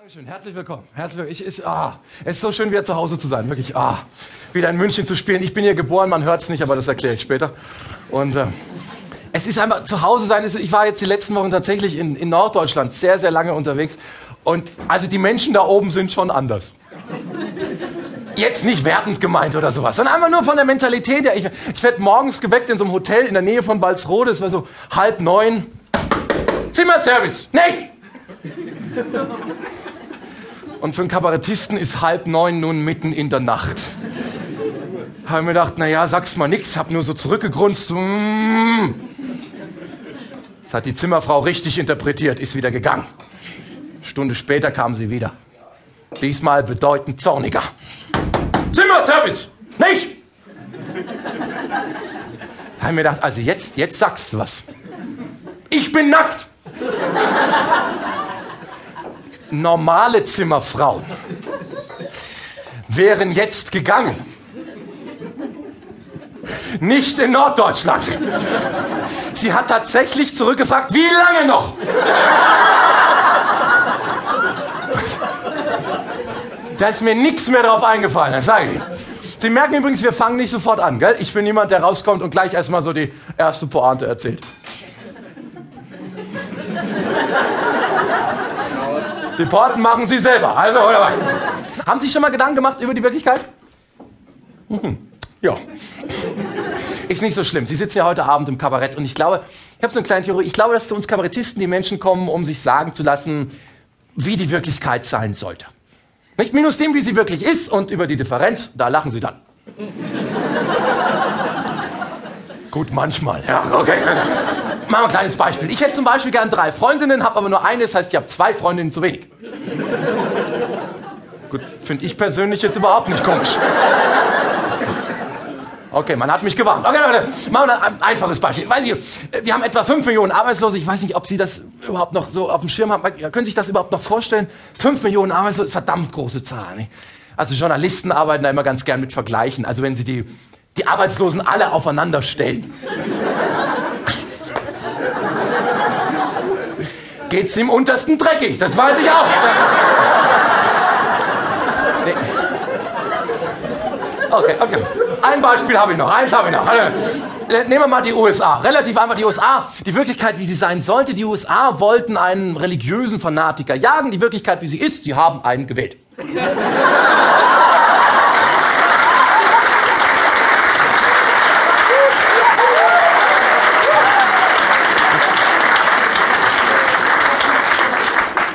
Dankeschön, herzlich willkommen. Herzlich willkommen. Ich, ich, ah, es ist so schön, wieder zu Hause zu sein. Wirklich, ah, wieder in München zu spielen. Ich bin hier geboren, man hört es nicht, aber das erkläre ich später. Und äh, es ist einfach zu Hause sein. Ich war jetzt die letzten Wochen tatsächlich in, in Norddeutschland sehr, sehr lange unterwegs. Und also die Menschen da oben sind schon anders. Jetzt nicht wertend gemeint oder sowas, sondern einfach nur von der Mentalität her. Ich, ich werde morgens geweckt in so einem Hotel in der Nähe von Walsrode. Es war so halb neun. Zimmerservice. Nee! Und für einen Kabarettisten ist halb neun nun mitten in der Nacht. Habe mir gedacht, naja, sag's mal nix, hab nur so zurückgegrunzt. Mm. Das hat die Zimmerfrau richtig interpretiert, ist wieder gegangen. Stunde später kam sie wieder. Diesmal bedeutend zorniger. Zimmerservice! Nicht! Habe mir gedacht, also jetzt, jetzt sagst du was. Ich bin nackt! Normale Zimmerfrauen wären jetzt gegangen. Nicht in Norddeutschland. Sie hat tatsächlich zurückgefragt, wie lange noch? Da ist mir nichts mehr drauf eingefallen, das sage ich. Sie merken übrigens, wir fangen nicht sofort an, gell? Ich bin niemand, der rauskommt und gleich erstmal so die erste Pointe erzählt. Die Porten machen Sie selber. Also, oder Haben Sie sich schon mal Gedanken gemacht über die Wirklichkeit? Mhm. Ja. Ist nicht so schlimm. Sie sitzen ja heute Abend im Kabarett und ich glaube, ich habe so eine kleine Theorie, ich glaube, dass zu uns Kabarettisten die Menschen kommen, um sich sagen zu lassen, wie die Wirklichkeit sein sollte. Nicht minus dem, wie sie wirklich ist und über die Differenz, da lachen sie dann. Gut, manchmal, ja, okay. Machen wir ein kleines Beispiel. Ich hätte zum Beispiel gern drei Freundinnen, habe aber nur eine, das heißt, ich habe zwei Freundinnen zu wenig. Gut, finde ich persönlich jetzt überhaupt nicht komisch. Okay, man hat mich gewarnt. Okay, Leute, machen wir ein einfaches Beispiel. Weiß ich, wir haben etwa 5 Millionen Arbeitslose. Ich weiß nicht, ob Sie das überhaupt noch so auf dem Schirm haben. Können Sie sich das überhaupt noch vorstellen? 5 Millionen Arbeitslose, verdammt große Zahl. Nicht? Also Journalisten arbeiten da immer ganz gern mit Vergleichen. Also wenn Sie die, die Arbeitslosen alle aufeinander stellen geht's dem Untersten dreckig. Das weiß ich auch. Nee. Okay, okay. Ein Beispiel habe ich noch. Eins habe ich noch. Äh, nehmen wir mal die USA. Relativ einfach die USA. Die Wirklichkeit, wie sie sein sollte. Die USA wollten einen religiösen Fanatiker jagen. Die Wirklichkeit, wie sie ist, sie haben einen gewählt.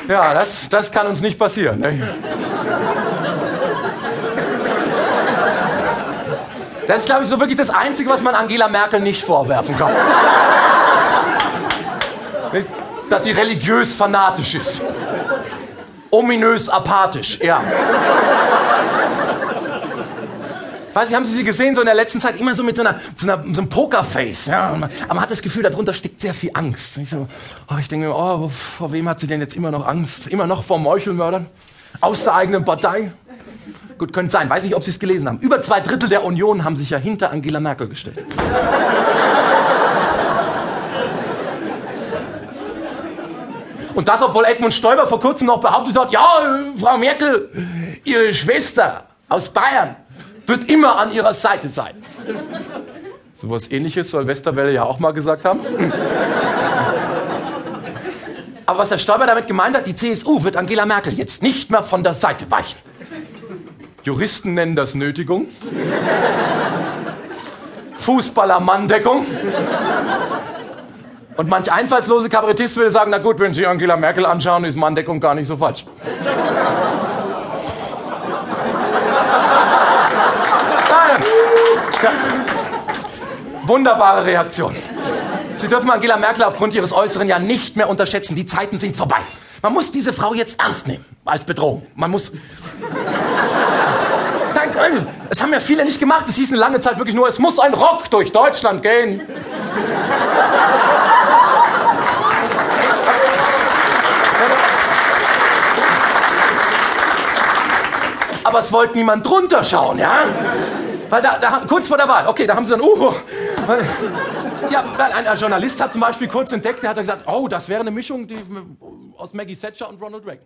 Ja, das, das kann uns nicht passieren. Ne? Das ist, glaube ich, so wirklich das Einzige, was man Angela Merkel nicht vorwerfen kann. Dass sie religiös fanatisch ist. Ominös apathisch, ja. Weiß ich, haben Sie sie gesehen, so in der letzten Zeit, immer so mit so, einer, so, einer, so einem Pokerface. Ja, man, aber man hat das Gefühl, darunter steckt sehr viel Angst. Ich, so, oh, ich denke mir, oh, vor wem hat sie denn jetzt immer noch Angst? Immer noch vor Meuchelmördern? Aus der eigenen Partei? Gut, könnte sein. Weiß nicht, ob Sie es gelesen haben. Über zwei Drittel der Union haben sich ja hinter Angela Merkel gestellt. Und das, obwohl Edmund Stoiber vor kurzem noch behauptet hat, ja, Frau Merkel, Ihre Schwester aus Bayern, wird immer an ihrer Seite sein. So was ähnliches soll Westerwelle ja auch mal gesagt haben. Aber was der Stoiber damit gemeint hat, die CSU wird Angela Merkel jetzt nicht mehr von der Seite weichen. Juristen nennen das Nötigung. Fußballer-Manndeckung. Und manch einfallslose Kabarettist würde sagen, na gut, wenn Sie Angela Merkel anschauen, ist Manndeckung gar nicht so falsch. Ja. Wunderbare Reaktion. Sie dürfen Angela Merkel aufgrund ihres Äußeren ja nicht mehr unterschätzen. Die Zeiten sind vorbei. Man muss diese Frau jetzt ernst nehmen als Bedrohung. Man muss. Danke. Es haben ja viele nicht gemacht. Es hieß eine lange Zeit wirklich nur, es muss ein Rock durch Deutschland gehen. Aber es wollte niemand drunter schauen, ja? Weil da, da, kurz vor der Wahl, okay, da haben sie dann, uh, ja, ein, ein Journalist hat zum Beispiel kurz entdeckt, der hat gesagt, oh, das wäre eine Mischung die, aus Maggie Thatcher und Ronald Reagan.